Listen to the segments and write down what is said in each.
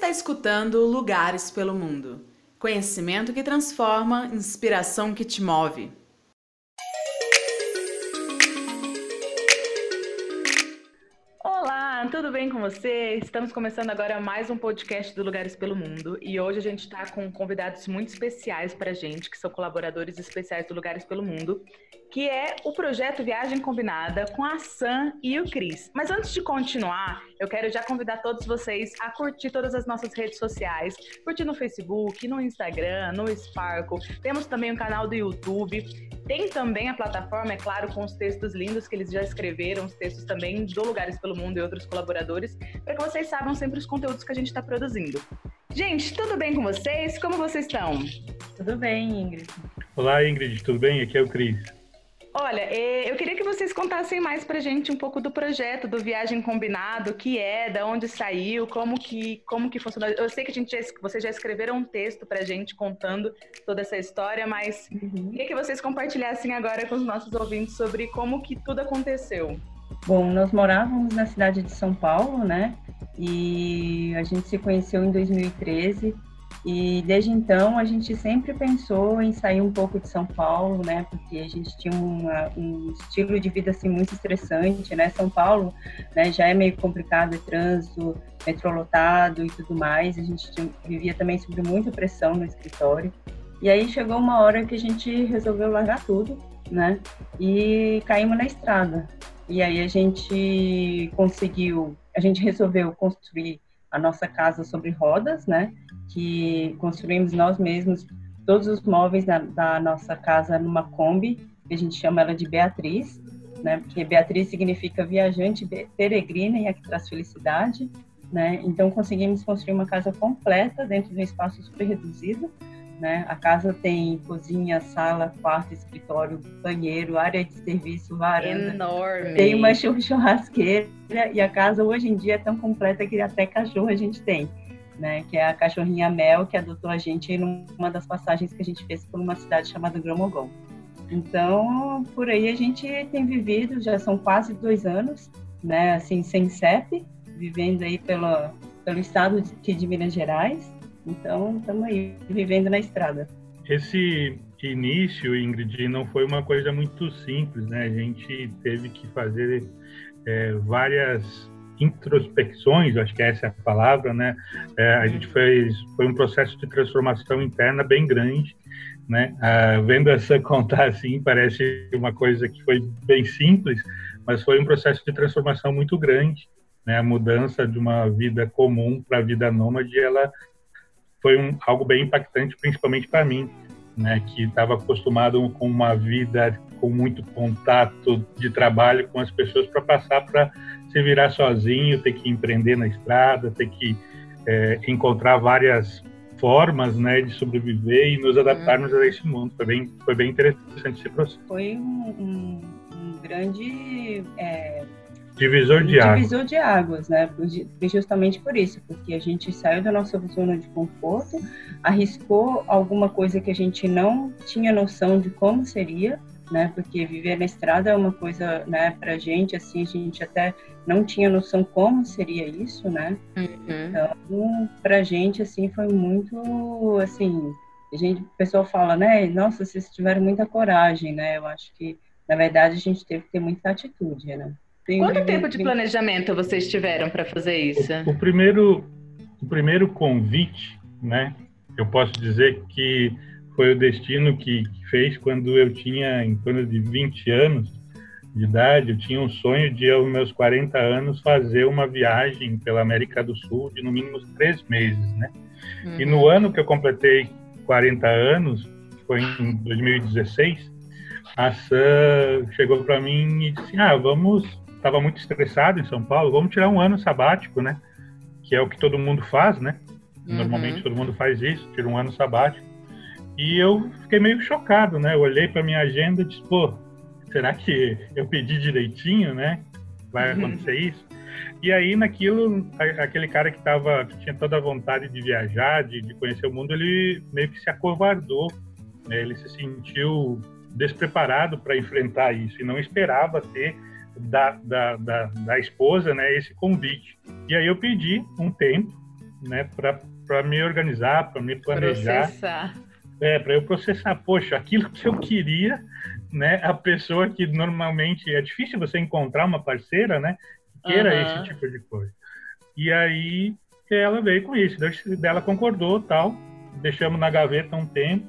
está escutando Lugares pelo Mundo. Conhecimento que transforma, inspiração que te move. Olá, tudo bem com você? Estamos começando agora mais um podcast do Lugares pelo Mundo e hoje a gente está com convidados muito especiais para a gente, que são colaboradores especiais do Lugares pelo Mundo que é o projeto Viagem Combinada com a Sam e o Cris. Mas antes de continuar, eu quero já convidar todos vocês a curtir todas as nossas redes sociais, curtir no Facebook, no Instagram, no Sparkle. Temos também um canal do YouTube. Tem também a plataforma, é claro, com os textos lindos que eles já escreveram, os textos também do Lugares pelo Mundo e outros colaboradores, para que vocês saibam sempre os conteúdos que a gente está produzindo. Gente, tudo bem com vocês? Como vocês estão? Tudo bem, Ingrid. Olá, Ingrid, tudo bem? Aqui é o Cris. Olha, é, eu queria que vocês contassem mais pra gente um pouco do projeto do Viagem Combinado, o que é, da onde saiu, como que, como que funciona. Eu sei que a gente já, vocês já escreveram um texto pra gente contando toda essa história, mas uhum. queria que vocês compartilhassem agora com os nossos ouvintes sobre como que tudo aconteceu. Bom, nós morávamos na cidade de São Paulo, né? E a gente se conheceu em 2013 e desde então a gente sempre pensou em sair um pouco de São Paulo, né? Porque a gente tinha uma, um estilo de vida assim muito estressante, né? São Paulo, né? Já é meio complicado, é trânsito, metrô lotado e tudo mais. A gente tinha, vivia também sob muita pressão no escritório. E aí chegou uma hora que a gente resolveu largar tudo, né? E caímos na estrada. E aí a gente conseguiu, a gente resolveu construir a nossa casa sobre rodas, né? Que construímos nós mesmos todos os móveis na, da nossa casa numa Kombi, que a gente chama ela de Beatriz, né? Porque Beatriz significa viajante peregrina e a que traz felicidade, né? Então conseguimos construir uma casa completa dentro de um espaço super reduzido, né? A casa tem cozinha, sala, quarto, escritório, banheiro, área de serviço, varanda. Enorme. Tem uma churrasqueira e a casa hoje em dia é tão completa que até cachorro a gente tem né, que é a cachorrinha Mel, que adotou a gente numa das passagens que a gente fez por uma cidade chamada Gromogon. Então, por aí a gente tem vivido, já são quase dois anos, né, assim, sem CEP, vivendo aí pelo, pelo estado de, de Minas Gerais. Então, estamos aí, vivendo na estrada. Esse início, Ingrid, não foi uma coisa muito simples, né? A gente teve que fazer é, várias introspecções, acho que essa é a palavra, né? É, a gente fez foi um processo de transformação interna bem grande, né? Ah, vendo essa contar assim parece uma coisa que foi bem simples, mas foi um processo de transformação muito grande, né? A mudança de uma vida comum para a vida nômade, ela foi um, algo bem impactante, principalmente para mim, né? Que estava acostumado com uma vida com muito contato de trabalho com as pessoas para passar para se virar sozinho, ter que empreender na estrada, ter que é, encontrar várias formas né, de sobreviver e nos adaptarmos uhum. a esse mundo. Foi bem, foi bem interessante esse processo. Foi um, um, um grande é, divisor de águas. Divisor de águas, né? Justamente por isso, porque a gente saiu da nossa zona de conforto, arriscou alguma coisa que a gente não tinha noção de como seria, né? Porque viver na estrada é uma coisa, né, pra gente, assim, a gente até não tinha noção como seria isso, né? Uhum. Então, pra gente, assim, foi muito, assim, a gente, o pessoal fala, né, nossa, vocês tiveram muita coragem, né? Eu acho que, na verdade, a gente teve que ter muita atitude, né? Tem Quanto tempo de planejamento vocês tiveram para fazer isso? O, o, primeiro, o primeiro convite, né? Eu posso dizer que foi o destino que, que fez quando eu tinha em torno de 20 anos de idade, eu tinha um sonho de, aos meus 40 anos, fazer uma viagem pela América do Sul de no mínimo três meses, né? Uhum. E no uhum. ano que eu completei 40 anos, foi em 2016, a Sam chegou para mim e disse: Ah, vamos. Estava muito estressado em São Paulo, vamos tirar um ano sabático, né? Que é o que todo mundo faz, né? Uhum. Normalmente todo mundo faz isso, tira um ano sabático. E eu fiquei meio chocado, né? Eu olhei para minha agenda e disse, pô, será que eu pedi direitinho, né? Vai uhum. acontecer isso? E aí, naquilo, aquele cara que tava, que tinha toda a vontade de viajar, de, de conhecer o mundo, ele meio que se acovardou. Né? Ele se sentiu despreparado para enfrentar isso e não esperava ter da, da, da, da, esposa né, esse convite. E aí eu pedi um tempo né, para me organizar, para me planejar. Processar. É, para eu processar, poxa, aquilo que eu queria, né, a pessoa que normalmente é difícil você encontrar uma parceira, né, que queira uhum. esse tipo de coisa. E aí ela veio com isso, dela concordou, tal, deixamos na gaveta um tempo.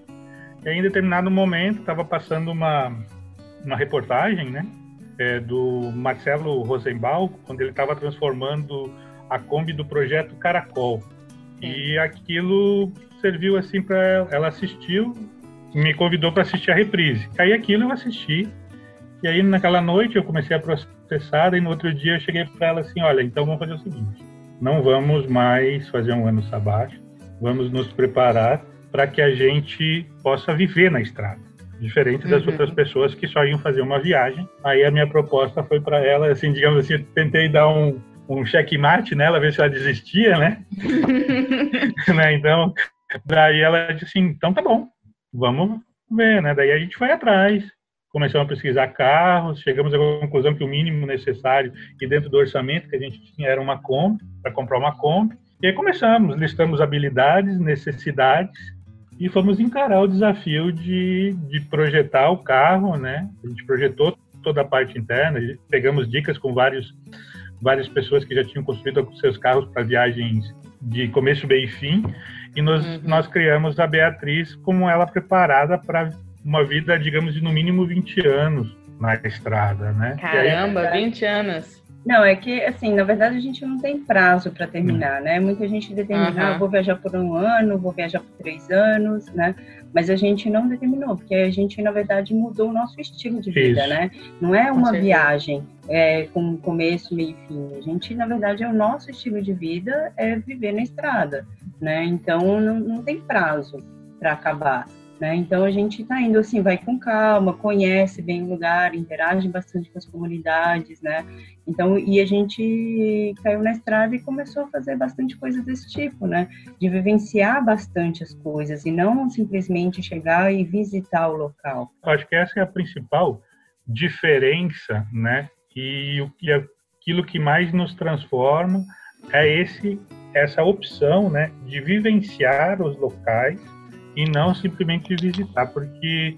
E aí, em determinado momento, estava passando uma uma reportagem, né, é, do Marcelo Rosenbaum, quando ele estava transformando a Kombi do projeto Caracol. E aquilo serviu assim para ela. Ela assistiu, me convidou para assistir a reprise. Aí aquilo eu assisti. E aí naquela noite eu comecei a processar e no outro dia eu cheguei para ela assim, olha, então vamos fazer o seguinte, não vamos mais fazer um ano sabático, vamos nos preparar para que a gente possa viver na estrada diferente das uhum. outras pessoas que só iam fazer uma viagem. Aí a minha proposta foi para ela, assim, digamos assim, tentei dar um, um checkmate nela, ver se ela desistia, né? né? Então, daí ela disse assim, então tá bom, vamos ver, né? Daí a gente foi atrás, começamos a pesquisar carros, chegamos à conclusão que o mínimo necessário e dentro do orçamento que a gente tinha era uma Kombi, para comprar uma Kombi. E aí começamos, listamos habilidades, necessidades e fomos encarar o desafio de, de projetar o carro, né? A gente projetou toda a parte interna, pegamos dicas com vários várias pessoas que já tinham construído seus carros para viagens de começo, meio e fim, e nós, uhum. nós criamos a Beatriz como ela preparada para uma vida, digamos, de no mínimo 20 anos na estrada, né? Caramba, aí, 20 anos! Não, é que, assim, na verdade a gente não tem prazo para terminar, né? Muita gente determina, uhum. ah, vou viajar por um ano, vou viajar por três anos, né? Mas a gente não determinou, porque a gente, na verdade, mudou o nosso estilo de vida, Isso. né? Não é uma viagem é, com começo, meio e fim. A gente, na verdade, é o nosso estilo de vida é viver na estrada, né? Então, não, não tem prazo para acabar. Né? Então a gente está indo assim, vai com calma, conhece bem o lugar, interage bastante com as comunidades, né? Então e a gente caiu na estrada e começou a fazer bastante coisa desse tipo, né? De vivenciar bastante as coisas e não simplesmente chegar e visitar o local. Acho que essa é a principal diferença, né? E o que aquilo que mais nos transforma é esse essa opção, né, de vivenciar os locais e não simplesmente visitar, porque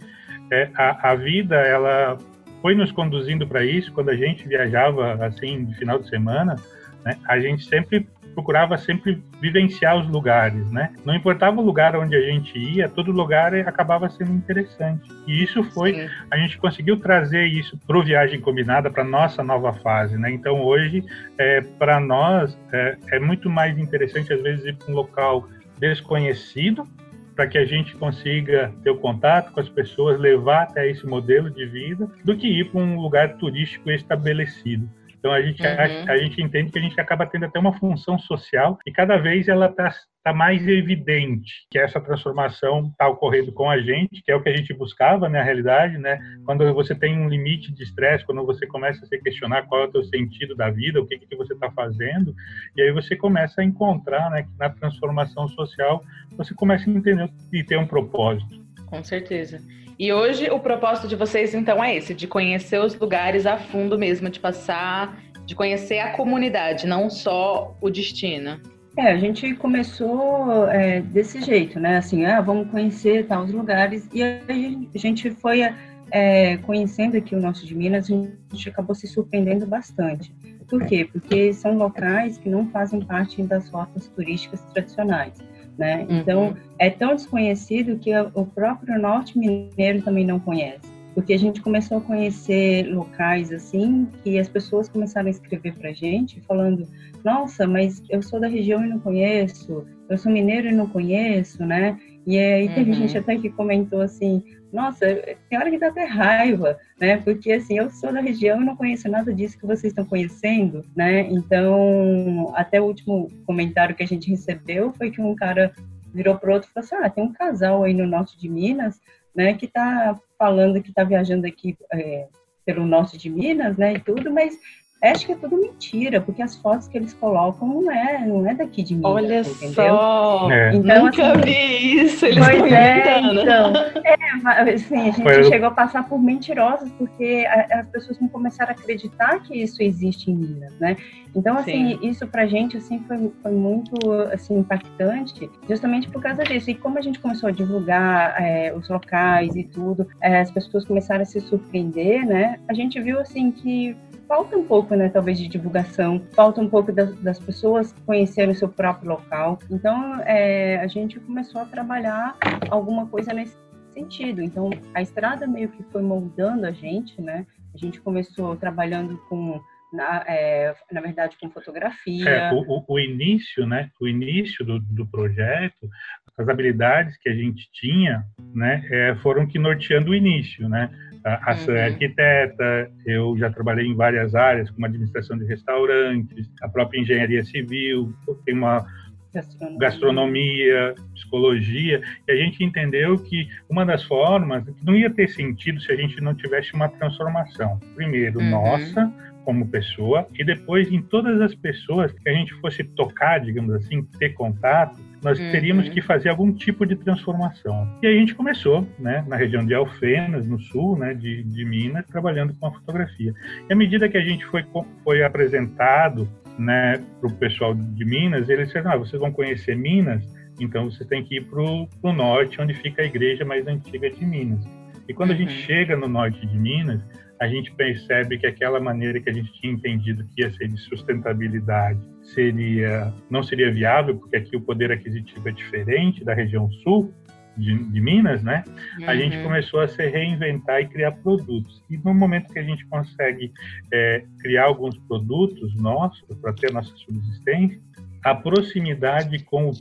é, a, a vida ela foi nos conduzindo para isso. Quando a gente viajava assim de final de semana, né, a gente sempre procurava sempre vivenciar os lugares, né? Não importava o lugar onde a gente ia, todo lugar acabava sendo interessante. E isso foi, Sim. a gente conseguiu trazer isso para o viagem combinada, para nossa nova fase, né? Então hoje, é, para nós é, é muito mais interessante às vezes ir para um local desconhecido para que a gente consiga ter o contato com as pessoas, levar até esse modelo de vida, do que ir para um lugar turístico estabelecido. Então a gente, uhum. a, a, gente entende que a gente acaba tendo até uma função social e cada vez ela está tá mais evidente que essa transformação está ocorrendo com a gente, que é o que a gente buscava, na né, realidade, né? Quando você tem um limite de estresse, quando você começa a se questionar qual é o teu sentido da vida, o que que você está fazendo, e aí você começa a encontrar, né, que na transformação social você começa a entender e ter um propósito. Com certeza. E hoje o propósito de vocês então é esse, de conhecer os lugares a fundo mesmo, de passar, de conhecer a comunidade, não só o destino. É, a gente começou é, desse jeito, né? Assim, ah, vamos conhecer tal lugares e aí a gente foi é, conhecendo aqui o Norte de Minas, a gente acabou se surpreendendo bastante. Por quê? Porque são locais que não fazem parte das rotas turísticas tradicionais né? Uhum. Então, é tão desconhecido que o próprio norte mineiro também não conhece. Porque a gente começou a conhecer locais assim, que as pessoas começaram a escrever para gente, falando: Nossa, mas eu sou da região e não conheço, eu sou mineiro e não conheço, né? E aí teve uhum. gente até que comentou assim: nossa, tem hora que dá até raiva, né? Porque assim, eu sou da região e não conheço nada disso que vocês estão conhecendo, né? Então, até o último comentário que a gente recebeu foi que um cara virou pro outro e falou assim: ah, tem um casal aí no norte de Minas, né, que tá falando que tá viajando aqui é, pelo norte de Minas, né, e tudo, mas acho que é tudo mentira, porque as fotos que eles colocam não é, não é daqui de mim. Olha entendeu? só! É. Então, Nunca assim, vi isso, eles pois é, então. É, assim, a gente Foi chegou a passar por mentirosos, porque as pessoas não começaram a acreditar que isso existe em Minas, né? Então, assim, Sim. isso pra gente, assim, foi, foi muito, assim, impactante, justamente por causa disso. E como a gente começou a divulgar é, os locais e tudo, é, as pessoas começaram a se surpreender, né? A gente viu, assim, que falta um pouco, né, talvez, de divulgação, falta um pouco das, das pessoas conhecerem o seu próprio local. Então, é, a gente começou a trabalhar alguma coisa nesse sentido. Então, a estrada meio que foi moldando a gente, né? A gente começou trabalhando com na, é, na verdade, com fotografia. É, o, o, início, né? O início do, do projeto, as habilidades que a gente tinha, né? É, foram que norteando o início, né? A, uhum. arquiteta, eu já trabalhei em várias áreas, como administração de restaurantes, a própria engenharia civil, tem uma gastronomia. gastronomia, psicologia, e a gente entendeu que uma das formas não ia ter sentido se a gente não tivesse uma transformação. Primeiro, uhum. nossa, como pessoa, e depois em todas as pessoas que a gente fosse tocar, digamos assim, ter contato, nós uhum. teríamos que fazer algum tipo de transformação. E aí a gente começou, né, na região de Alfenas, no sul, né, de, de Minas, trabalhando com a fotografia. E à medida que a gente foi, foi apresentado, né, para o pessoal de Minas, eles disseram, ah, vocês vão conhecer Minas, então você tem que ir para o norte, onde fica a igreja mais antiga de Minas. E quando a gente uhum. chega no norte de Minas, a gente percebe que aquela maneira que a gente tinha entendido que ia ser de sustentabilidade seria não seria viável, porque aqui o poder aquisitivo é diferente da região sul de, de Minas, né? Uhum. A gente começou a se reinventar e criar produtos. E no momento que a gente consegue é, criar alguns produtos nossos para ter a nossa subsistência, a proximidade com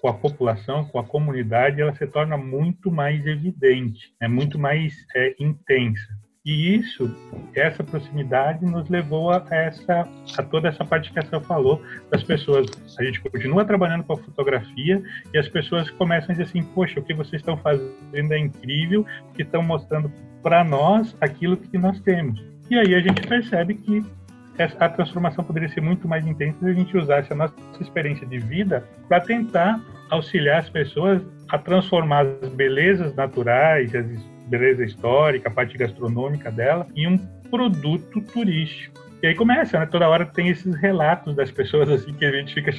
com a população, com a comunidade, ela se torna muito mais evidente, é muito mais é, intensa. E isso, essa proximidade nos levou a essa a toda essa parte que a Céu falou das pessoas. A gente continua trabalhando com a fotografia e as pessoas começam a dizer assim: "Poxa, o que vocês estão fazendo é incrível, que estão mostrando para nós aquilo que nós temos". E aí a gente percebe que a transformação poderia ser muito mais intensa se a gente usasse a nossa experiência de vida para tentar auxiliar as pessoas a transformar as belezas naturais, as beleza histórica, a parte gastronômica dela, em um produto turístico. E aí começa, né? Toda hora tem esses relatos das pessoas assim que a gente fica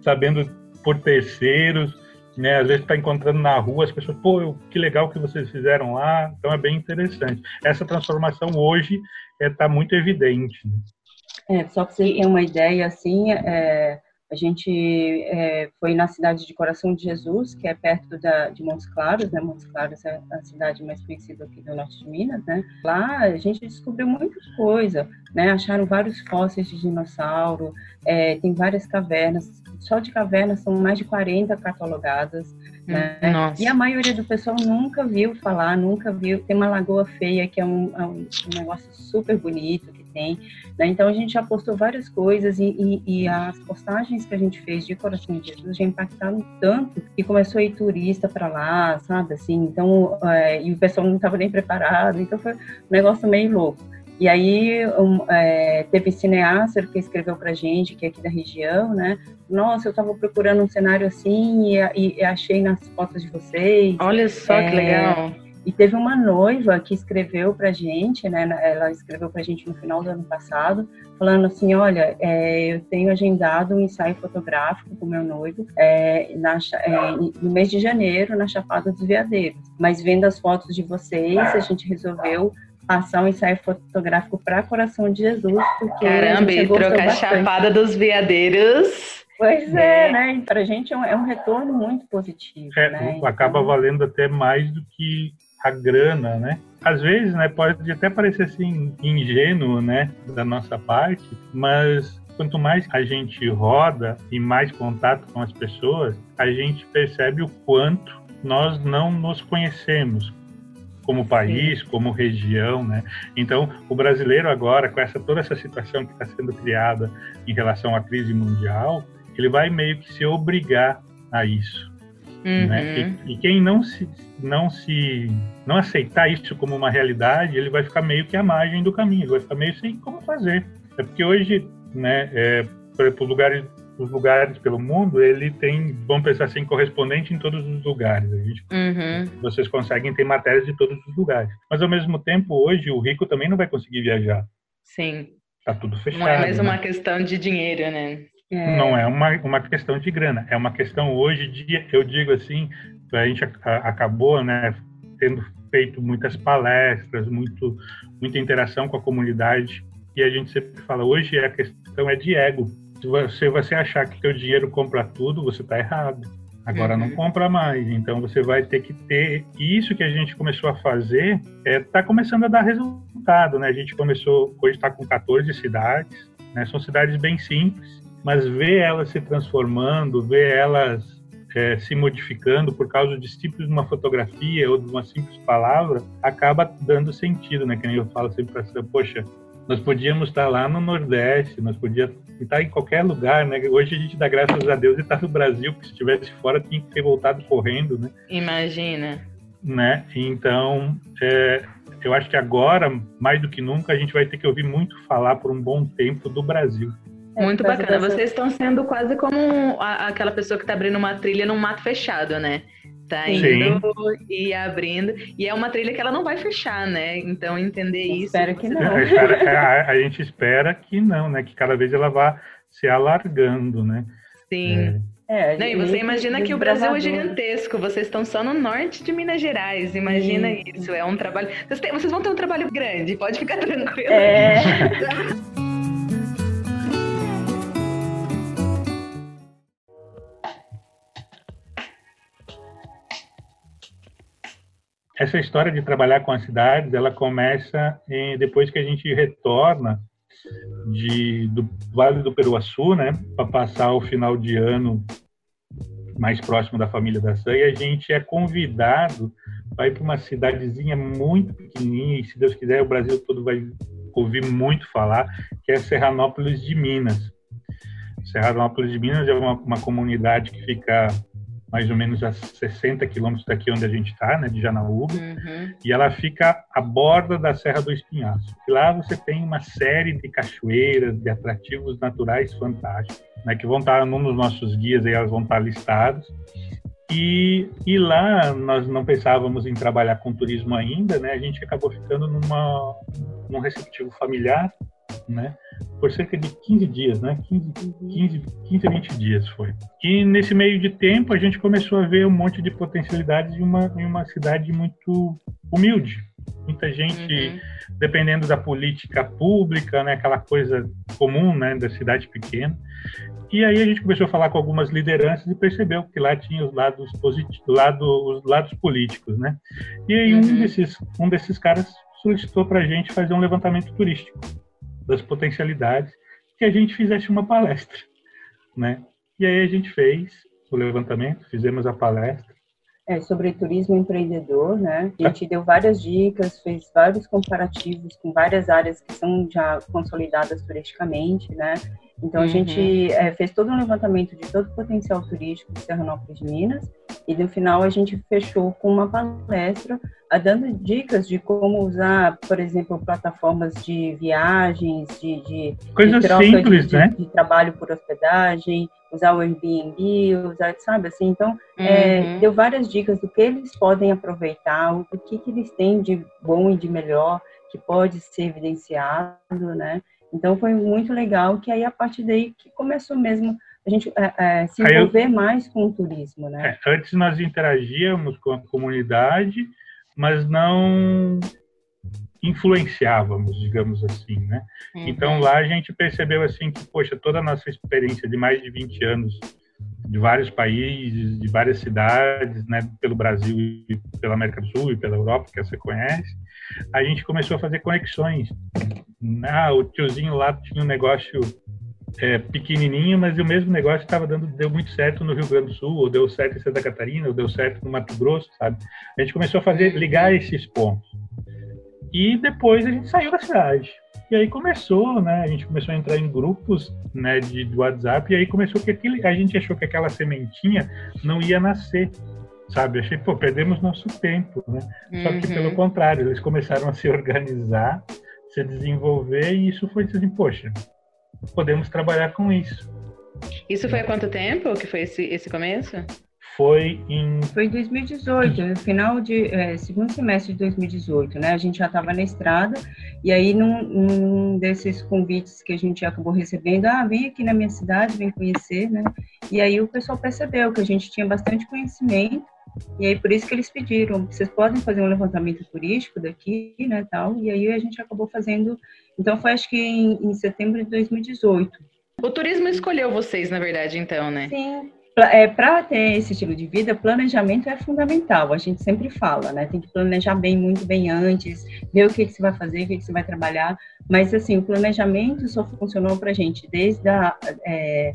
sabendo por terceiros, né? Às vezes está encontrando na rua as pessoas, pô, que legal que vocês fizeram lá. Então é bem interessante. Essa transformação hoje está é, tá muito evidente. Né? É, só que você tem uma ideia assim, é, a gente é, foi na cidade de Coração de Jesus, que é perto da, de Montes Claros, né? Montes Claros é a cidade mais conhecida aqui do norte de Minas, né? Lá a gente descobriu muita coisa, né? Acharam vários fósseis de dinossauro, é, tem várias cavernas, só de cavernas são mais de 40 catalogadas, né? E a maioria do pessoal nunca viu falar, nunca viu. Tem uma lagoa feia que é um, é um negócio super bonito, tem. Né? Então a gente já postou várias coisas e, e, e, as postagens que a gente fez de Coração de Jesus já impactaram tanto que começou a ir turista para lá, sabe? Assim, então, é, e o pessoal não estava nem preparado, então foi um negócio meio louco. E aí um, é, teve cineasta que escreveu para gente, que é aqui da região, né? Nossa, eu estava procurando um cenário assim e, e, achei nas fotos de vocês. Olha só é, que legal. E teve uma noiva que escreveu para gente, né? Ela escreveu para gente no final do ano passado, falando assim: olha, é, eu tenho agendado um ensaio fotográfico com meu noivo é, na, é, no mês de janeiro na Chapada dos Veadeiros. Mas vendo as fotos de vocês, a gente resolveu passar um ensaio fotográfico para Coração de Jesus, porque caramba, e trocar a Chapada dos Veadeiros. Pois é, é né? Para a gente é um, é um, retorno muito positivo. É, né? Acaba então... valendo até mais do que a grana, né? Às vezes, né, pode até parecer assim ingênuo, né, da nossa parte, mas quanto mais a gente roda e mais contato com as pessoas, a gente percebe o quanto nós não nos conhecemos como país, Sim. como região, né? Então, o brasileiro agora, com essa toda essa situação que está sendo criada em relação à crise mundial, ele vai meio que se obrigar a isso. Uhum. Né? E, e, quem não se, não se não aceitar isso como uma realidade, ele vai ficar meio que à margem do caminho, ele vai ficar meio sem como fazer. É porque hoje, né, é, por exemplo, lugares, os lugares pelo mundo, ele tem, vamos pensar assim, correspondente em todos os lugares. Gente, uhum. Vocês conseguem ter matérias de todos os lugares. Mas, ao mesmo tempo, hoje, o rico também não vai conseguir viajar. Sim. Tá tudo fechado. Não é mais né? uma questão de dinheiro, né? É. Não é uma, uma questão de grana, é uma questão hoje de, eu digo assim, a gente acabou, né, tendo feito muitas palestras, muito, muita interação com a comunidade, e a gente sempre fala, hoje a questão é de ego. Se você, você achar que seu dinheiro compra tudo, você está errado. Agora uhum. não compra mais, então você vai ter que ter isso que a gente começou a fazer, está é, tá começando a dar resultado, né? A gente começou, hoje está com 14 cidades, né? São cidades bem simples, mas ver elas se transformando, ver elas é, se modificando por causa de simples uma fotografia ou de uma simples palavra, acaba dando sentido, né? Que nem eu falo sempre para poxa, nós podíamos estar lá no Nordeste, nós podíamos estar em qualquer lugar, né? Hoje a gente dá graças a Deus e está no Brasil, porque se estivesse fora tinha que ter voltado correndo, né? Imagina. Né? Então, é, eu acho que agora, mais do que nunca, a gente vai ter que ouvir muito falar por um bom tempo do Brasil. É, Muito bacana. Vocês estão sendo quase como a, aquela pessoa que está abrindo uma trilha num mato fechado, né? Tá indo Sim. e abrindo. E é uma trilha que ela não vai fechar, né? Então, entender Eu isso. Espero que não. É, a, a, gente espera que não, né? Que cada vez ela vá se alargando, né? Sim. É. É, não, e você imagina que o Brasil é gigantesco, vocês estão só no norte de Minas Gerais, imagina Sim. isso, é um trabalho. Vocês, têm, vocês, vão ter um trabalho grande, pode ficar tranquilo. É. essa história de trabalhar com as cidades, ela começa em, depois que a gente retorna de, do Vale do Peruaçu, né, para passar o final de ano mais próximo da família da Sam, e a gente é convidado para ir para uma cidadezinha muito pequenininha, e se Deus quiser o Brasil todo vai ouvir muito falar, que é Serranópolis de Minas. Serranópolis de Minas é uma, uma comunidade que fica mais ou menos a 60 quilômetros daqui onde a gente está, né, de Janaúba, uhum. e ela fica à borda da Serra do Espinhaço. E lá você tem uma série de cachoeiras, de atrativos naturais fantásticos, né, que vão estar num dos nossos guias, aí elas vão estar listadas. E, e lá nós não pensávamos em trabalhar com turismo ainda, né? A gente acabou ficando numa, num receptivo familiar, né? por cerca de 15 dias, né? 15, 15, 15 a 20 dias foi. E nesse meio de tempo a gente começou a ver um monte de potencialidades em uma, em uma cidade muito humilde. Muita gente, uhum. dependendo da política pública, né? Aquela coisa comum, né? Da cidade pequena. E aí a gente começou a falar com algumas lideranças e percebeu que lá tinha os lados positivos, lado, os lados políticos, né? E aí uhum. um desses, um desses caras solicitou para a gente fazer um levantamento turístico das potencialidades, que a gente fizesse uma palestra, né? E aí a gente fez o levantamento, fizemos a palestra. É, sobre turismo empreendedor, né? A gente deu várias dicas, fez vários comparativos com várias áreas que são já consolidadas turisticamente, né? Então, a uhum. gente é, fez todo um levantamento de todo o potencial turístico de Serranópolis de Minas e, no final, a gente fechou com uma palestra dando dicas de como usar, por exemplo, plataformas de viagens, de, de, Coisa de troca simples, de, né? de, de, trabalho por hospedagem, usar o Airbnb, usar, sabe assim? Então, é, uhum. é, deu várias dicas do que eles podem aproveitar, o que, que eles têm de bom e de melhor que pode ser evidenciado, né? Então, foi muito legal que aí, a partir daí, que começou mesmo a gente é, é, se envolver eu, mais com o turismo, né? É, antes nós interagíamos com a comunidade, mas não influenciávamos, digamos assim, né? Uhum. Então lá a gente percebeu assim que, poxa, toda a nossa experiência de mais de 20 anos de vários países, de várias cidades, né, pelo Brasil e pela América do Sul e pela Europa, que você conhece, a gente começou a fazer conexões. Ah, o tiozinho lá tinha um negócio é, pequenininho, mas o mesmo negócio estava dando deu muito certo no Rio Grande do Sul, ou deu certo em Santa Catarina, ou deu certo no Mato Grosso, sabe? A gente começou a fazer ligar esses pontos. E depois a gente saiu da cidade. E aí começou, né? A gente começou a entrar em grupos, né, de WhatsApp e aí começou que aquele, a gente achou que aquela sementinha não ia nascer, sabe? Achei, pô, perdemos nosso tempo, né? Uhum. Só que pelo uhum. contrário, eles começaram a se organizar se desenvolver e isso foi assim, poxa, podemos trabalhar com isso. Isso foi há quanto tempo que foi esse, esse começo? Foi em... Foi em 2018, no final de... É, segundo semestre de 2018, né? A gente já estava na estrada e aí num, num, desses convites que a gente acabou recebendo, ah, vem aqui na minha cidade, vem conhecer, né? E aí o pessoal percebeu que a gente tinha bastante conhecimento e aí por isso que eles pediram, vocês podem fazer um levantamento turístico daqui, né, tal. E aí a gente acabou fazendo, então foi acho que em, em setembro de 2018. O turismo escolheu vocês, na verdade, então, né? Sim, é, para ter esse estilo de vida, planejamento é fundamental. A gente sempre fala, né? Tem que planejar bem, muito bem antes, ver o que, que você vai fazer, o que, que você vai trabalhar. Mas, assim, o planejamento só funcionou para a gente desde a, é,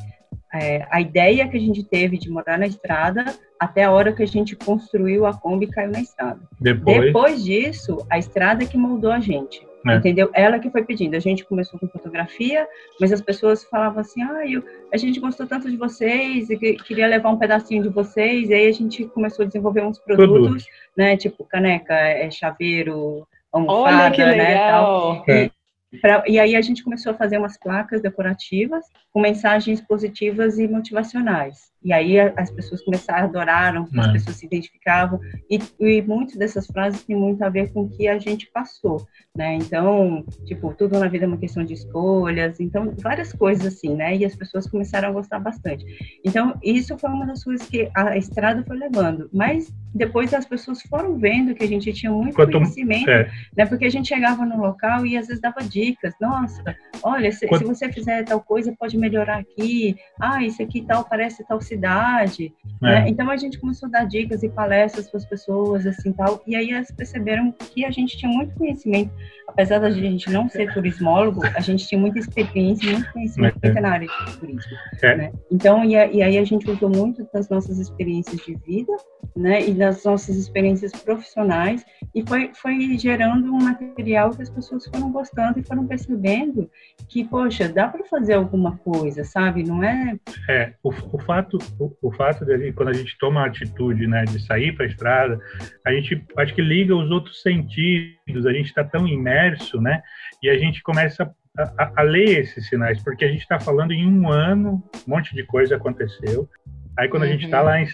é, a ideia que a gente teve de morar na estrada até a hora que a gente construiu a Kombi e caiu na estrada. Depois, Depois disso, a estrada que moldou a gente. É. Entendeu? Ela que foi pedindo. A gente começou com fotografia, mas as pessoas falavam assim: ah, eu, a gente gostou tanto de vocês e queria levar um pedacinho de vocês. E aí a gente começou a desenvolver uns produtos, Produto. né? Tipo caneca, é, chaveiro, almofada, Olha que legal. né? Tal. É. Pra, e aí a gente começou a fazer umas placas decorativas com mensagens positivas e motivacionais. E aí as pessoas começaram, adoraram, as pessoas se identificavam. E, e muitas dessas frases têm muito a ver com o que a gente passou, né? Então, tipo, tudo na vida é uma questão de escolhas. Então, várias coisas assim, né? E as pessoas começaram a gostar bastante. Então, isso foi uma das coisas que a estrada foi levando. Mas depois as pessoas foram vendo que a gente tinha muito Quanto, conhecimento, é. né? Porque a gente chegava no local e às vezes dava dicas. Nossa, olha, se, Quanto... se você fizer tal coisa, pode melhorar aqui. Ah, isso aqui tal parece tal cidade. É. Né? Então a gente começou a dar dicas e palestras para as pessoas, assim tal. E aí elas perceberam que a gente tinha muito conhecimento, apesar da gente não ser turismólogo, a gente tinha muita experiência, muito conhecimento é. na área de turismo. É. Né? Então e, e, aí a gente usou muito das nossas experiências de vida, né? E das nossas experiências profissionais e foi foi gerando um material que as pessoas foram gostando e foram percebendo que poxa dá para fazer alguma coisa, sabe? Não é. É o, o fato o, o fato de quando a gente toma a atitude, né, de sair para a estrada, a gente acho que liga os outros sentidos, a gente está tão imerso, né, e a gente começa a, a, a ler esses sinais, porque a gente está falando em um ano, um monte de coisa aconteceu, Aí quando a gente está uhum. lá, em,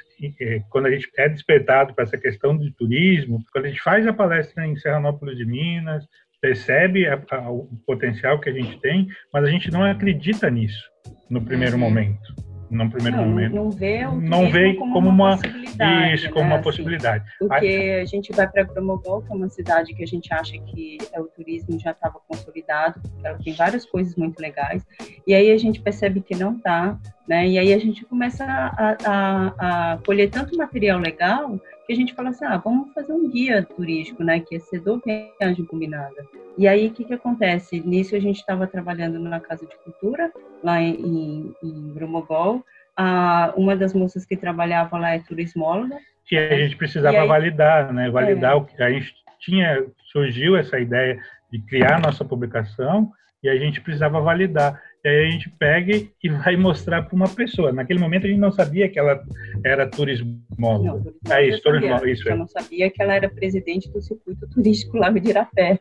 quando a gente é despertado para essa questão de turismo, quando a gente faz a palestra em Serranópolis de Minas, percebe a, a, o potencial que a gente tem, mas a gente não acredita nisso no primeiro uhum. momento num primeiro não, momento. Não vê, o não vê como, como uma, possibilidade. Isso, como né? uma assim, possibilidade. Porque Aí, a gente vai para Gromogol, que é uma cidade que a gente acha que é, o turismo já estava consolidado, ela tem várias coisas muito legais, e aí a gente percebe que não está, né? E aí a gente começa a, a, a colher tanto material legal que a gente fala assim, ah, vamos fazer um guia turístico, né, que é Sedor Viagem Combinada. E aí, o que que acontece? Nisso a gente estava trabalhando na Casa de Cultura, lá em, em Grumogol. Ah, uma das moças que trabalhava lá é turismóloga. Que a gente precisava aí, validar, né, validar é. o que a gente tinha, surgiu essa ideia de criar nossa publicação e a gente precisava validar. E aí a gente pega e vai mostrar para uma pessoa. Naquele momento a gente não sabia que ela era turismóloga. Não, é isso, turismóloga, isso. Eu é. não sabia que ela era presidente do circuito turístico lá de Irapé.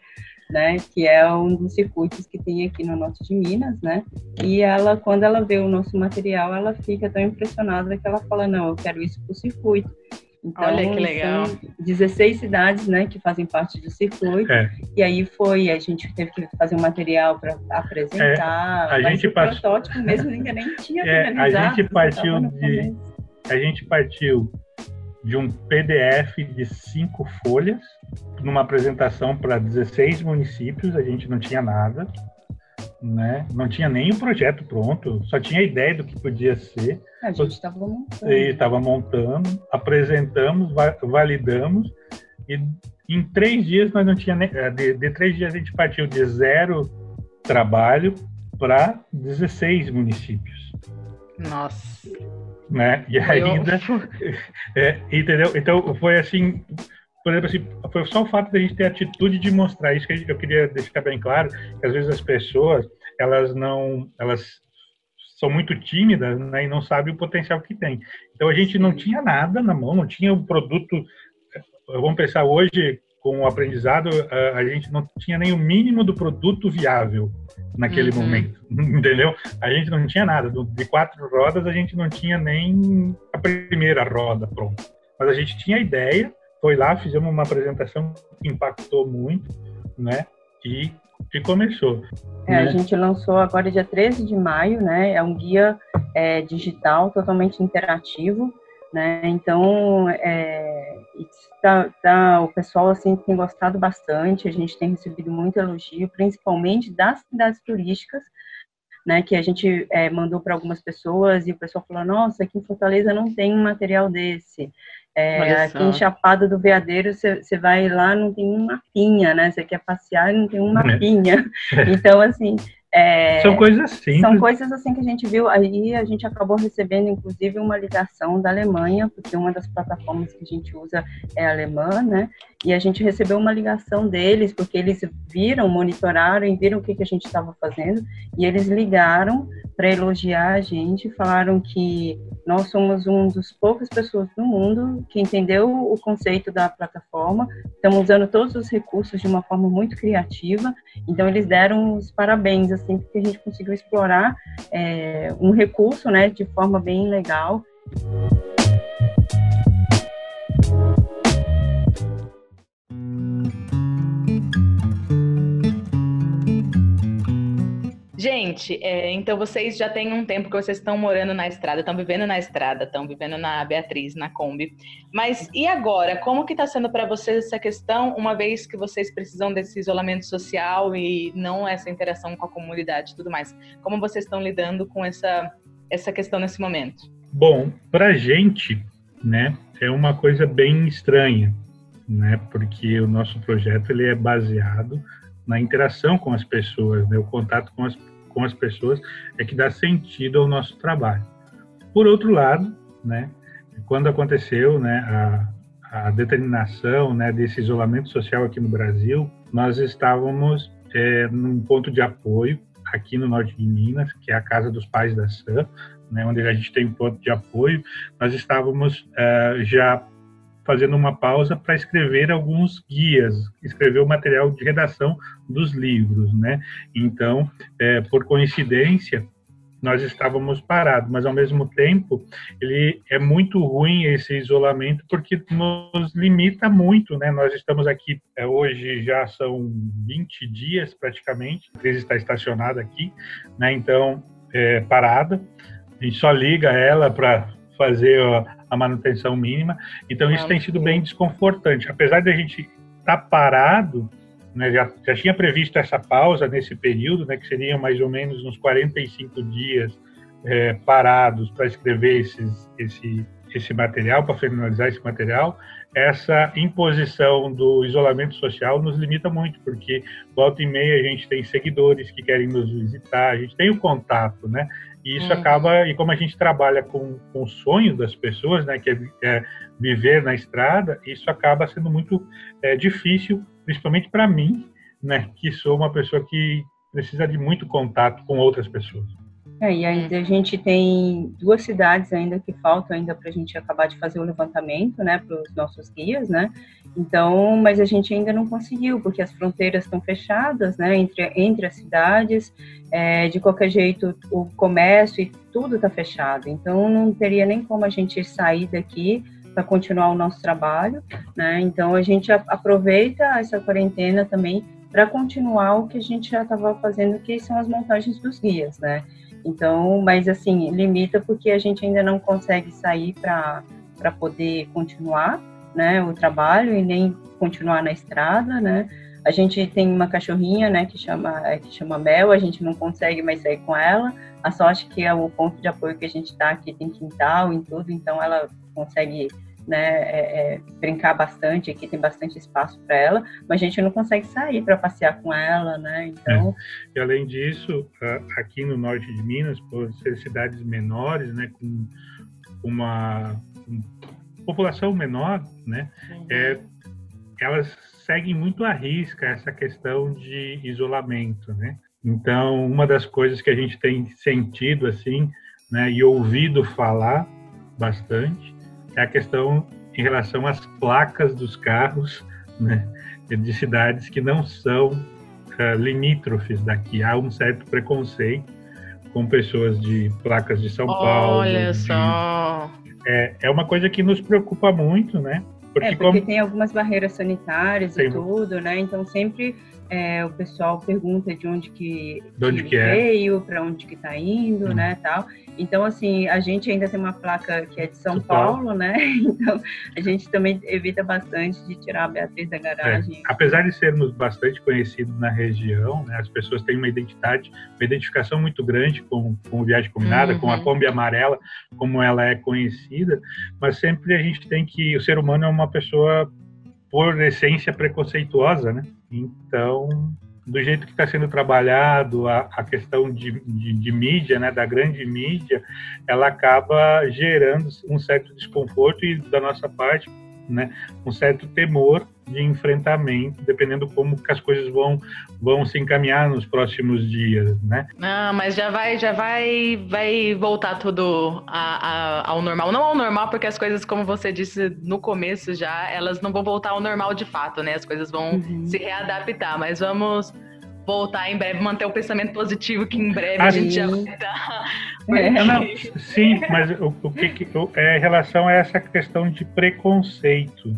Né, que é um dos circuitos que tem aqui no norte de Minas, né? E ela, quando ela vê o nosso material, ela fica tão impressionada que ela fala, não, eu quero isso para o circuito. Então, Olha que legal. São 16 cidades, né, que fazem parte do circuito. É. E aí foi, a gente teve que fazer um material para apresentar. É, a gente part... protótipo mesmo ainda nem tinha é, A gente partiu de a gente partiu de um PDF de cinco folhas numa apresentação para 16 municípios, a gente não tinha nada né? Não tinha nem o projeto pronto, só tinha ideia do que podia ser. A gente estava montando. estava montando, apresentamos, validamos e em três dias nós não tinha nem, eh, de, de três dias a gente partiu de zero trabalho para 16 municípios. Nossa. Né? E ainda, é, entendeu? Então foi assim, por exemplo, assim, foi só o fato de a gente ter a atitude de mostrar isso que eu queria deixar bem claro, que às vezes as pessoas, elas não, elas são muito tímidas né, e não sabem o potencial que tem. Então a gente não tinha nada na mão, não tinha um produto, vamos pensar hoje, com o aprendizado, a, a gente não tinha nem o mínimo do produto viável naquele uhum. momento, entendeu? A gente não tinha nada. De quatro rodas, a gente não tinha nem a primeira roda pronta. Mas a gente tinha ideia, foi lá, fizemos uma apresentação que impactou muito, né? E, e começou. É, né? A gente lançou agora dia 13 de maio, né? É um guia é, digital totalmente interativo, né? Então, é, tá, tá, o pessoal assim tem gostado bastante. A gente tem recebido muito elogio, principalmente das cidades turísticas, né? Que a gente é, mandou para algumas pessoas e o pessoal falou: Nossa, aqui em Fortaleza não tem um material desse. É, aqui em Chapada do Veadeiro, você vai lá, não tem uma pinha, né? Você quer passear e não tem uma é. pinha. Então, assim, é, são coisas simples. São coisas assim que a gente viu. Aí a gente acabou recebendo, inclusive, uma ligação da Alemanha, porque uma das plataformas que a gente usa é alemã, né? E a gente recebeu uma ligação deles, porque eles viram, monitoraram e viram o que, que a gente estava fazendo, e eles ligaram para elogiar a gente, falaram que nós somos um dos poucas pessoas no mundo que entendeu o conceito da plataforma, estamos usando todos os recursos de uma forma muito criativa, então eles deram os parabéns, assim, porque a gente conseguiu explorar é, um recurso, né, de forma bem legal. Gente, é, então vocês já têm um tempo que vocês estão morando na estrada, estão vivendo na estrada, estão vivendo na Beatriz, na Kombi. Mas e agora? Como que está sendo para vocês essa questão, uma vez que vocês precisam desse isolamento social e não essa interação com a comunidade e tudo mais? Como vocês estão lidando com essa, essa questão nesse momento? Bom, para gente, né, é uma coisa bem estranha, né, porque o nosso projeto ele é baseado na interação com as pessoas, né, o contato com as com as pessoas é que dá sentido ao nosso trabalho. Por outro lado, né, quando aconteceu né, a, a determinação né, desse isolamento social aqui no Brasil, nós estávamos é, num ponto de apoio aqui no norte de Minas, que é a casa dos pais da Sam, né, onde a gente tem um ponto de apoio. Nós estávamos é, já fazendo uma pausa para escrever alguns guias, escrever o material de redação dos livros, né? Então, é, por coincidência, nós estávamos parados, mas ao mesmo tempo ele é muito ruim esse isolamento porque nos limita muito, né? Nós estamos aqui é, hoje já são 20 dias praticamente, a empresa está estacionada aqui, né? Então é, parada, a gente só liga ela para fazer a manutenção mínima. Então, isso tem sido bem desconfortante. Apesar de a gente estar tá parado, né, já, já tinha previsto essa pausa nesse período, né, que seriam mais ou menos uns 45 dias é, parados para escrever esses, esse, esse material, para finalizar esse material, essa imposição do isolamento social nos limita muito, porque volta e meia a gente tem seguidores que querem nos visitar, a gente tem o contato, né? E isso uhum. acaba, e como a gente trabalha com, com o sonho das pessoas, né, que é, é viver na estrada, isso acaba sendo muito é, difícil, principalmente para mim, né, que sou uma pessoa que precisa de muito contato com outras pessoas. É, e ainda a gente tem duas cidades ainda que faltam ainda para a gente acabar de fazer o levantamento, né, para os nossos guias, né? Então, mas a gente ainda não conseguiu porque as fronteiras estão fechadas, né, entre entre as cidades. É, de qualquer jeito, o comércio e tudo está fechado. Então, não teria nem como a gente sair daqui para continuar o nosso trabalho, né? Então, a gente aproveita essa quarentena também para continuar o que a gente já estava fazendo, que são as montagens dos guias, né? Então, mas assim, limita porque a gente ainda não consegue sair para poder continuar né, o trabalho e nem continuar na estrada, né? A gente tem uma cachorrinha, né, que chama, é, que chama Mel, a gente não consegue mais sair com ela. A sorte que é o ponto de apoio que a gente está aqui tem quintal e tudo, então ela consegue né, é, é, brincar bastante, aqui tem bastante espaço para ela, mas a gente não consegue sair para passear com ela, né? Então. É. E além disso, aqui no norte de Minas, por ser cidades menores, né, com uma população menor, né, uhum. é, elas seguem muito à risca essa questão de isolamento, né? Então, uma das coisas que a gente tem sentido assim, né, e ouvido falar bastante é a questão em relação às placas dos carros, né? de cidades que não são uh, limítrofes daqui. Há um certo preconceito com pessoas de placas de São Paulo. Olha de, só. É, é uma coisa que nos preocupa muito, né? Porque, é, porque como... tem algumas barreiras sanitárias tem... e tudo, né? Então sempre é, o pessoal pergunta de onde que, de onde que, é. veio, é. para onde que está indo, hum. né, tal. Então, assim, a gente ainda tem uma placa que é de São Paulo, Paulo, né? Então, a gente também evita bastante de tirar a Beatriz da garagem. É. Apesar de sermos bastante conhecidos na região, né, as pessoas têm uma identidade, uma identificação muito grande com, com o Viagem Combinada, uhum. com a uhum. Kombi Amarela, como ela é conhecida, mas sempre a gente tem que... O ser humano é uma pessoa por essência preconceituosa, né? Então, do jeito que está sendo trabalhado a, a questão de, de, de, mídia, né, da grande mídia, ela acaba gerando um certo desconforto e da nossa parte, né, um certo temor de enfrentamento, dependendo como que as coisas vão vão se encaminhar nos próximos dias, né? Não, mas já vai já vai vai voltar tudo a, a, ao normal, não ao normal porque as coisas, como você disse no começo já, elas não vão voltar ao normal de fato, né? As coisas vão uhum. se readaptar, mas vamos voltar em breve, manter o pensamento positivo que em breve a, a gente já vai estar. É, não, sim, mas o, o que, que é em relação a essa questão de preconceito,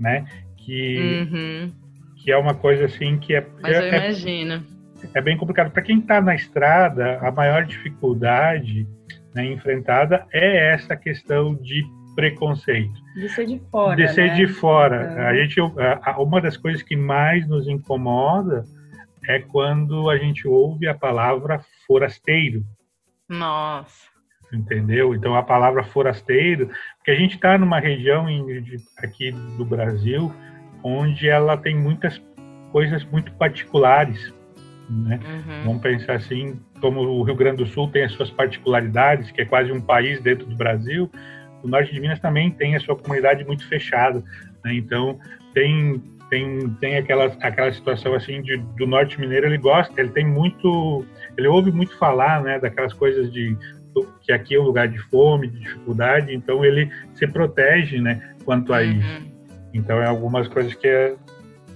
né? Que, uhum. que é uma coisa assim que é. Mas é, eu imagino. É, é bem complicado. Para quem está na estrada, a maior dificuldade né, enfrentada é essa questão de preconceito. De ser de fora. De ser né? de fora. Então... A gente, uma das coisas que mais nos incomoda é quando a gente ouve a palavra forasteiro. Nossa entendeu? Então a palavra forasteiro, porque a gente está numa região aqui do Brasil onde ela tem muitas coisas muito particulares, né? Uhum. Vamos pensar assim, como o Rio Grande do Sul tem as suas particularidades, que é quase um país dentro do Brasil, o norte de Minas também tem a sua comunidade muito fechada, né? Então tem tem tem aquela aquela situação assim de, do norte mineiro ele gosta, ele tem muito, ele ouve muito falar, né, daquelas coisas de que aqui é um lugar de fome, de dificuldade, então ele se protege, né, quanto a isso. Então é algumas coisas que é,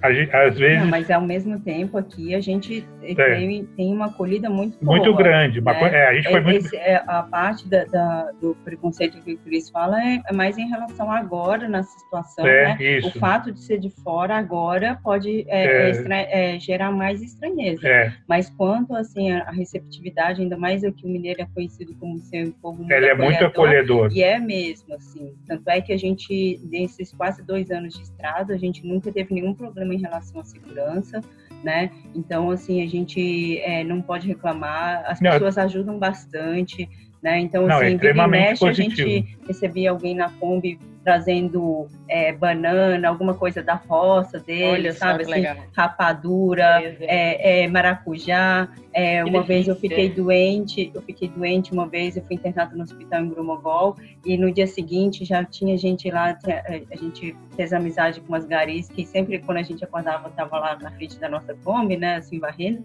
Gente, às vezes. Não, mas ao mesmo tempo aqui a gente é. tem, tem uma acolhida muito boa, Muito grande. Né? É, a gente foi muito. Esse, é, a parte da, da, do preconceito que o Cris fala é, é, mais em relação agora, nessa situação. Né? Isso. O fato de ser de fora agora pode é, gerar mais estranheza. Mas quanto assim, a, a, receptividade, ainda mais o que o mineiro é conhecido como ser um povo muito Ele é muito acolhedor. E é mesmo, assim. Tanto é que a gente, nesses quase dois anos de estrada, a gente nunca teve nenhum problema em relação à segurança, né? Então, assim, a gente é, não pode reclamar, as não, pessoas ajudam bastante, né? Então, não, assim, é mexe, a gente recebia alguém na Kombi trazendo é, banana, alguma coisa da roça dele, Olha sabe? Assim, rapadura, é, é, maracujá. É, uma vez eu fiquei doente, eu fiquei doente uma vez, eu fui internada no hospital em Grumogol e no dia seguinte já tinha gente lá, é, a gente fez amizade com umas garis que sempre quando a gente acordava tava lá na frente da nossa Kombi, né, assim, varrendo.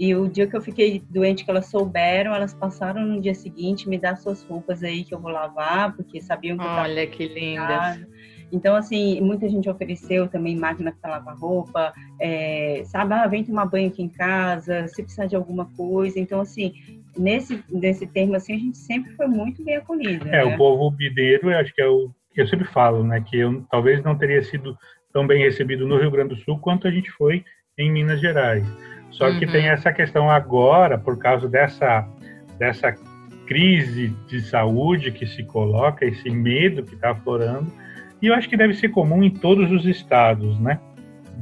E o dia que eu fiquei doente, que elas souberam, elas passaram no dia seguinte me dar suas roupas aí que eu vou lavar, porque sabiam que Olha que linda. Então, assim, muita gente ofereceu também máquina para lavar roupa, é, sabe, ah, vem tomar banho aqui em casa, se precisar de alguma coisa. Então, assim, nesse, nesse termo, assim, a gente sempre foi muito bem acolhida. É, né? o povo bideiro, eu acho que é o que eu sempre falo, né, que eu talvez não teria sido tão bem recebido no Rio Grande do Sul quanto a gente foi em Minas Gerais. Só uhum. que tem uhum. essa questão agora, por causa dessa, dessa crise de saúde que se coloca, esse medo que está aflorando, e eu acho que deve ser comum em todos os estados, né?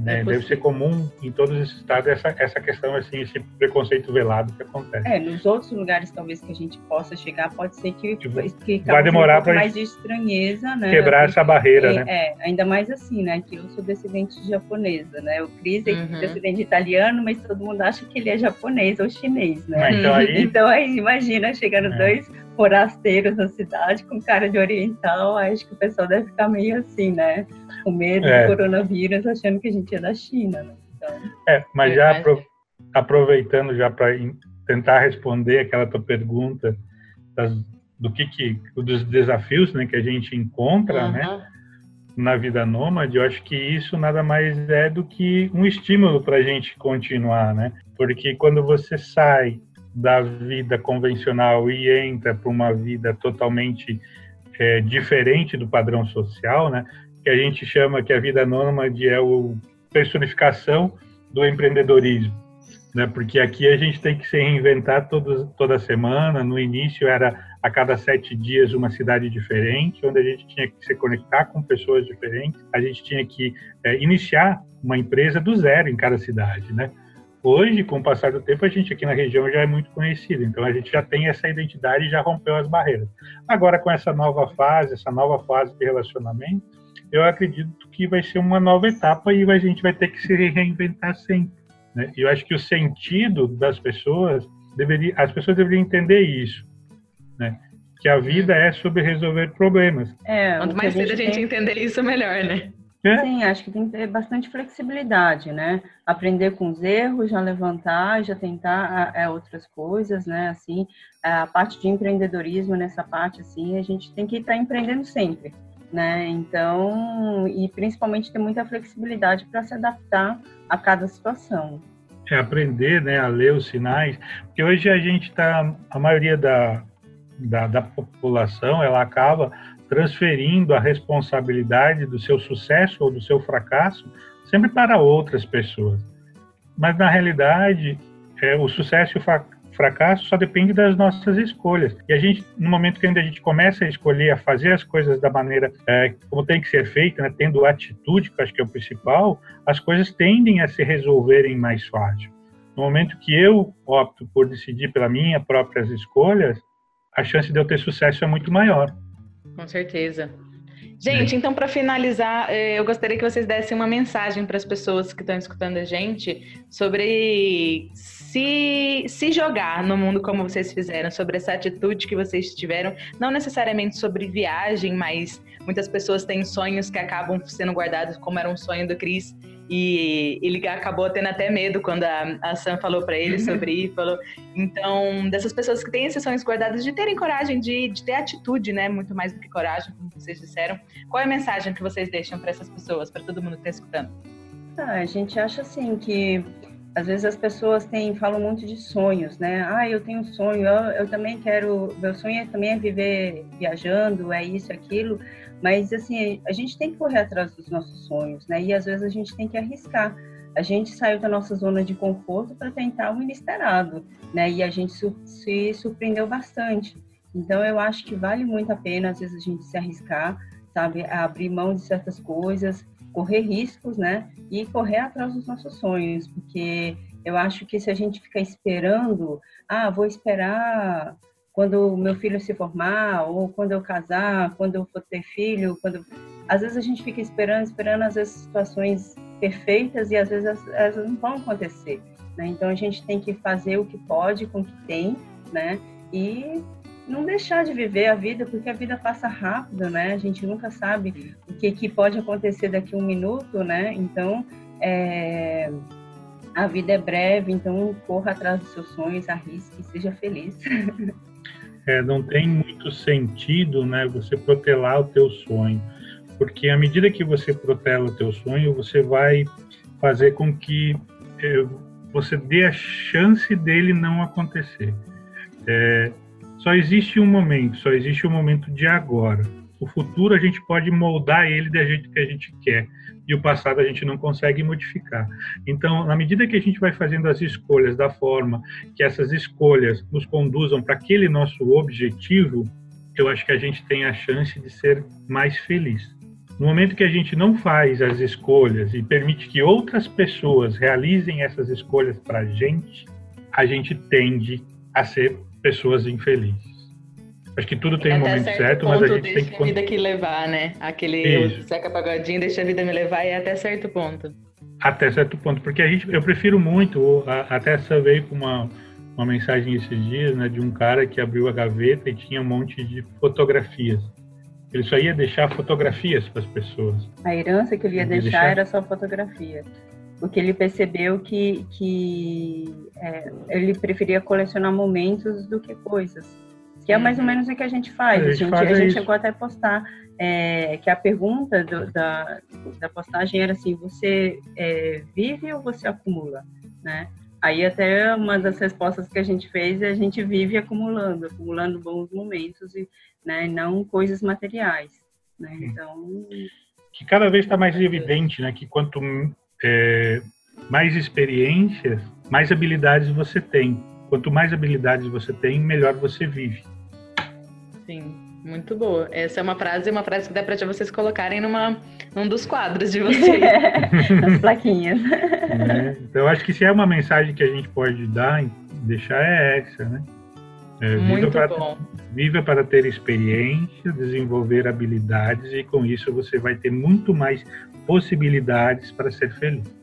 Né? Deve ser comum em todos esses estados essa, essa questão, assim, esse preconceito velado que acontece. É, nos outros lugares talvez que a gente possa chegar, pode ser que, que vai demorar um para mais de estranheza, né? Quebrar Porque, essa barreira, é, né? É, ainda mais assim, né? Que eu sou descendente de japonesa, né? O Cris é uhum. descendente de italiano, mas todo mundo acha que ele é japonês ou chinês, né? então, aí... então aí imagina chegando é. dois forasteiros na cidade com cara de oriental, acho que o pessoal deve ficar meio assim, né? Com medo é. do coronavírus, achando que a gente é da China, né? Então, é, mas já apro aproveitando já para tentar responder aquela tua pergunta das, do que, que dos desafios né, que a gente encontra, uhum. né? na vida nômade, eu acho que isso nada mais é do que um estímulo para a gente continuar, né? Porque quando você sai da vida convencional e entra para uma vida totalmente é, diferente do padrão social, né? Que a gente chama que a vida nômade é a personificação do empreendedorismo, né? Porque aqui a gente tem que se reinventar todo, toda semana. No início era a cada sete dias uma cidade diferente, onde a gente tinha que se conectar com pessoas diferentes, a gente tinha que é, iniciar uma empresa do zero em cada cidade, né? Hoje, com o passar do tempo, a gente aqui na região já é muito conhecido, então a gente já tem essa identidade e já rompeu as barreiras. Agora, com essa nova fase, essa nova fase de relacionamento, eu acredito que vai ser uma nova etapa e a gente vai ter que se reinventar sempre. Né? E eu acho que o sentido das pessoas deveria, as pessoas deveriam entender isso né? Que a vida é sobre resolver problemas. É, Quanto mais cedo a gente, tem... entender isso, melhor, né? É? Sim, acho que tem que ter bastante flexibilidade, né? Aprender com os erros, já levantar, já tentar é, outras coisas, né? Assim, a parte de empreendedorismo nessa parte, assim, a gente tem que estar empreendendo sempre, né? Então, e principalmente ter muita flexibilidade para se adaptar a cada situação. É aprender, né, a ler os sinais, porque hoje a gente está, a maioria da, da, da população, ela acaba transferindo a responsabilidade do seu sucesso ou do seu fracasso sempre para outras pessoas. Mas, na realidade, é, o sucesso e o fracasso só depende das nossas escolhas. E a gente, no momento que ainda a gente começa a escolher, a fazer as coisas da maneira é, como tem que ser feita, né, tendo atitude, que acho que é o principal, as coisas tendem a se resolverem mais fácil. No momento que eu opto por decidir pelas minhas próprias escolhas, a chance de eu ter sucesso é muito maior. Com certeza. Gente, então para finalizar, eh, eu gostaria que vocês dessem uma mensagem para as pessoas que estão escutando a gente sobre se, se jogar no mundo como vocês fizeram, sobre essa atitude que vocês tiveram, não necessariamente sobre viagem, mas muitas pessoas têm sonhos que acabam sendo guardados, como era um sonho do Cris, e ele acabou tendo até medo quando a, a Sam falou para ele sobre isso. Falou. Então, dessas pessoas que têm esses sonhos guardados, de terem coragem, de, de ter atitude, né? Muito mais do que coragem, como vocês disseram. Qual é a mensagem que vocês deixam para essas pessoas, para todo mundo que está escutando? Ah, a gente acha assim que às vezes as pessoas têm, falam muito de sonhos, né? Ah, eu tenho um sonho, eu, eu também quero, meu sonho é, também é viver viajando, é isso, aquilo. Mas, assim, a gente tem que correr atrás dos nossos sonhos, né? E às vezes a gente tem que arriscar. A gente saiu da nossa zona de conforto para tentar o inesperado, né? E a gente se surpreendeu bastante. Então, eu acho que vale muito a pena, às vezes, a gente se arriscar, sabe? abrir mão de certas coisas, correr riscos, né? E correr atrás dos nossos sonhos, porque eu acho que se a gente ficar esperando, ah, vou esperar quando meu filho se formar, ou quando eu casar, quando eu for ter filho, quando às vezes a gente fica esperando, esperando às vezes situações perfeitas e às vezes elas não vão acontecer, né? Então a gente tem que fazer o que pode com o que tem, né? E não deixar de viver a vida, porque a vida passa rápido, né? A gente nunca sabe o que, que pode acontecer daqui a um minuto, né? Então, é... a vida é breve, então corra atrás dos seus sonhos, arrisque seja feliz. é, não tem muito sentido, né, você protelar o teu sonho, porque à medida que você protela o teu sonho, você vai fazer com que é, você dê a chance dele não acontecer. É, só existe um momento, só existe o um momento de agora. O futuro a gente pode moldar ele da jeito que a gente quer e o passado a gente não consegue modificar. Então, na medida que a gente vai fazendo as escolhas da forma que essas escolhas nos conduzam para aquele nosso objetivo, eu acho que a gente tem a chance de ser mais feliz. No momento que a gente não faz as escolhas e permite que outras pessoas realizem essas escolhas para a gente, a gente tende a ser pessoas infelizes. Acho que tudo tem um momento certo, certo mas a gente deixa tem que... a vida que levar, né? Aquele seca pagodinho, deixa a vida me levar e é até certo ponto. Até certo ponto, porque a gente, eu prefiro muito, até essa veio com uma, uma mensagem esses dias, né, de um cara que abriu a gaveta e tinha um monte de fotografias. Ele só ia deixar fotografias para as pessoas. A herança que ele ia deixar, deixar, era só fotografia. Porque ele percebeu que, que é, ele preferia colecionar momentos do que coisas que é mais ou menos o que a gente faz. A gente, a gente, a gente chegou até a postar é, que a pergunta do, da, da postagem era assim: você é, vive ou você acumula? Né? Aí até uma das respostas que a gente fez é a gente vive acumulando, acumulando bons momentos e né, não coisas materiais. Né? Então que cada vez está mais evidente, né, que quanto é, mais experiências, mais habilidades você tem. Quanto mais habilidades você tem, melhor você vive. Sim. Muito boa. Essa é uma frase, uma frase que dá para vocês colocarem numa, num dos quadros de vocês. As plaquinhas. É, então, eu acho que se é uma mensagem que a gente pode dar, deixar é essa, né? É, Muito para, bom. Viva para ter experiência, desenvolver habilidades e com isso você vai ter muito mais possibilidades para ser feliz.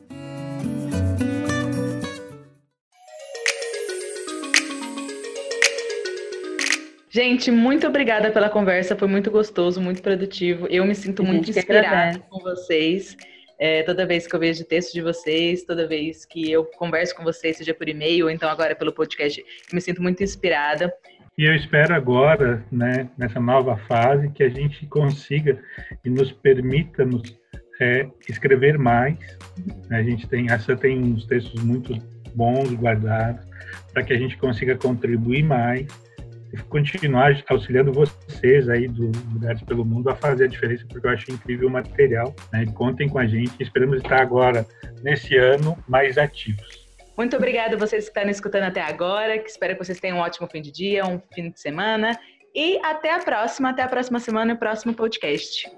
Gente, muito obrigada pela conversa, foi muito gostoso, muito produtivo. Eu me sinto muito inspirada com vocês. É, toda vez que eu vejo texto de vocês, toda vez que eu converso com vocês, seja por e-mail ou então agora pelo podcast, eu me sinto muito inspirada. E eu espero agora, né, nessa nova fase, que a gente consiga e nos permita nos é, escrever mais. A gente tem, essa tem uns textos muito bons guardados para que a gente consiga contribuir mais continuar auxiliando vocês aí do Lugares pelo Mundo a fazer a diferença, porque eu acho incrível o material. Né? Contem com a gente, esperamos estar agora, nesse ano, mais ativos. Muito obrigada a vocês que estão escutando até agora, que espero que vocês tenham um ótimo fim de dia, um fim de semana. E até a próxima, até a próxima semana e o próximo podcast.